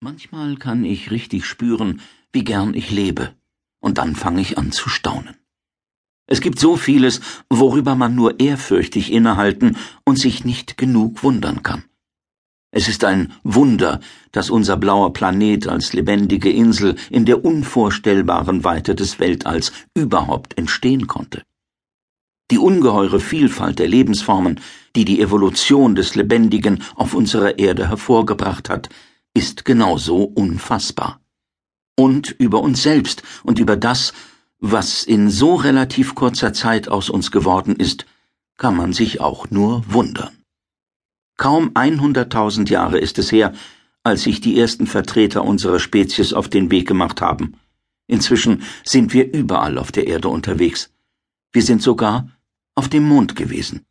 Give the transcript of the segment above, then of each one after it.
Manchmal kann ich richtig spüren, wie gern ich lebe, und dann fange ich an zu staunen. Es gibt so vieles, worüber man nur ehrfürchtig innehalten und sich nicht genug wundern kann. Es ist ein Wunder, dass unser blauer Planet als lebendige Insel in der unvorstellbaren Weite des Weltalls überhaupt entstehen konnte. Die ungeheure Vielfalt der Lebensformen, die die Evolution des Lebendigen auf unserer Erde hervorgebracht hat, ist genauso unfassbar. Und über uns selbst und über das, was in so relativ kurzer Zeit aus uns geworden ist, kann man sich auch nur wundern. Kaum 100.000 Jahre ist es her, als sich die ersten Vertreter unserer Spezies auf den Weg gemacht haben. Inzwischen sind wir überall auf der Erde unterwegs. Wir sind sogar auf dem Mond gewesen.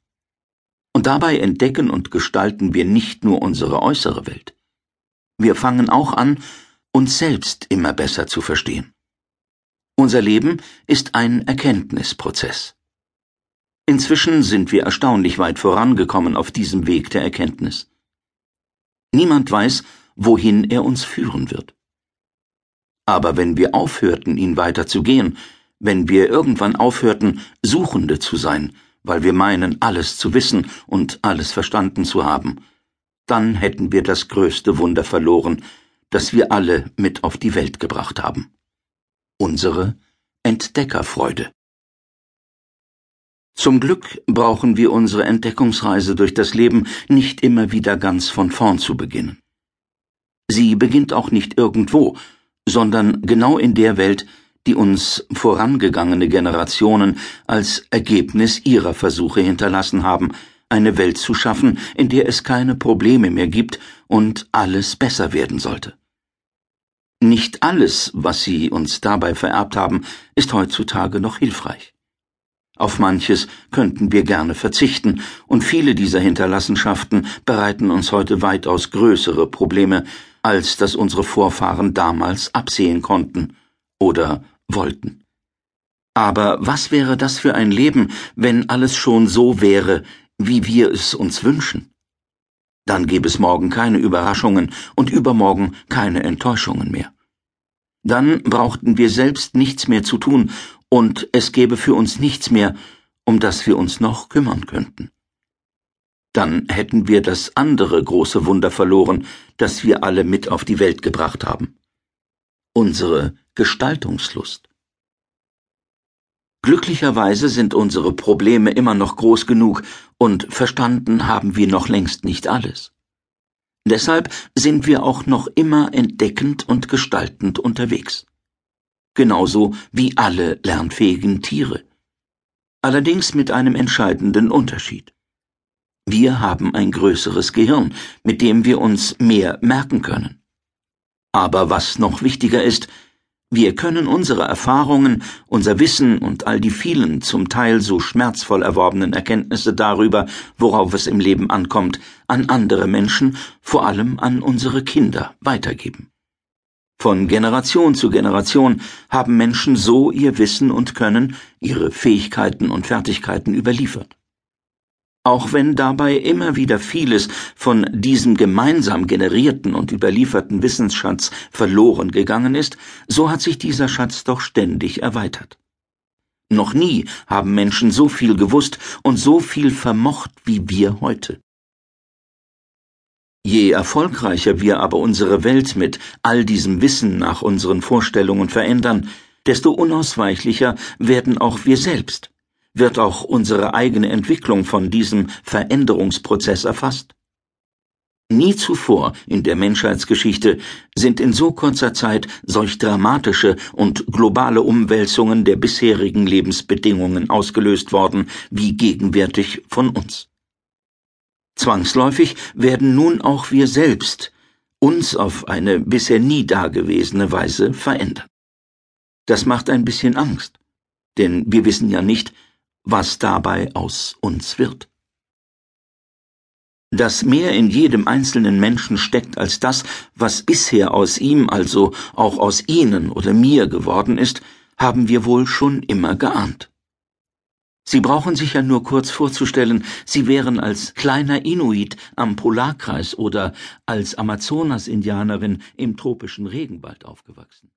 Und dabei entdecken und gestalten wir nicht nur unsere äußere Welt. Wir fangen auch an, uns selbst immer besser zu verstehen. Unser Leben ist ein Erkenntnisprozess. Inzwischen sind wir erstaunlich weit vorangekommen auf diesem Weg der Erkenntnis. Niemand weiß, wohin er uns führen wird. Aber wenn wir aufhörten, ihn weiter zu gehen, wenn wir irgendwann aufhörten, Suchende zu sein, weil wir meinen, alles zu wissen und alles verstanden zu haben, dann hätten wir das größte Wunder verloren, das wir alle mit auf die Welt gebracht haben. Unsere Entdeckerfreude. Zum Glück brauchen wir unsere Entdeckungsreise durch das Leben nicht immer wieder ganz von vorn zu beginnen. Sie beginnt auch nicht irgendwo, sondern genau in der Welt, die uns vorangegangene Generationen als Ergebnis ihrer Versuche hinterlassen haben, eine Welt zu schaffen, in der es keine Probleme mehr gibt und alles besser werden sollte. Nicht alles, was sie uns dabei vererbt haben, ist heutzutage noch hilfreich. Auf manches könnten wir gerne verzichten, und viele dieser Hinterlassenschaften bereiten uns heute weitaus größere Probleme, als das unsere Vorfahren damals absehen konnten oder wollten. Aber was wäre das für ein Leben, wenn alles schon so wäre, wie wir es uns wünschen. Dann gäbe es morgen keine Überraschungen und übermorgen keine Enttäuschungen mehr. Dann brauchten wir selbst nichts mehr zu tun, und es gäbe für uns nichts mehr, um das wir uns noch kümmern könnten. Dann hätten wir das andere große Wunder verloren, das wir alle mit auf die Welt gebracht haben. Unsere Gestaltungslust. Glücklicherweise sind unsere Probleme immer noch groß genug und verstanden haben wir noch längst nicht alles. Deshalb sind wir auch noch immer entdeckend und gestaltend unterwegs. Genauso wie alle lernfähigen Tiere. Allerdings mit einem entscheidenden Unterschied. Wir haben ein größeres Gehirn, mit dem wir uns mehr merken können. Aber was noch wichtiger ist, wir können unsere Erfahrungen, unser Wissen und all die vielen zum Teil so schmerzvoll erworbenen Erkenntnisse darüber, worauf es im Leben ankommt, an andere Menschen, vor allem an unsere Kinder, weitergeben. Von Generation zu Generation haben Menschen so ihr Wissen und Können, ihre Fähigkeiten und Fertigkeiten überliefert. Auch wenn dabei immer wieder vieles von diesem gemeinsam generierten und überlieferten Wissensschatz verloren gegangen ist, so hat sich dieser Schatz doch ständig erweitert. Noch nie haben Menschen so viel gewusst und so viel vermocht wie wir heute. Je erfolgreicher wir aber unsere Welt mit all diesem Wissen nach unseren Vorstellungen verändern, desto unausweichlicher werden auch wir selbst wird auch unsere eigene Entwicklung von diesem Veränderungsprozess erfasst. Nie zuvor in der Menschheitsgeschichte sind in so kurzer Zeit solch dramatische und globale Umwälzungen der bisherigen Lebensbedingungen ausgelöst worden wie gegenwärtig von uns. Zwangsläufig werden nun auch wir selbst uns auf eine bisher nie dagewesene Weise verändern. Das macht ein bisschen Angst, denn wir wissen ja nicht, was dabei aus uns wird. Dass mehr in jedem einzelnen Menschen steckt als das, was bisher aus ihm, also auch aus Ihnen oder mir geworden ist, haben wir wohl schon immer geahnt. Sie brauchen sich ja nur kurz vorzustellen, Sie wären als kleiner Inuit am Polarkreis oder als Amazonas-Indianerin im tropischen Regenwald aufgewachsen.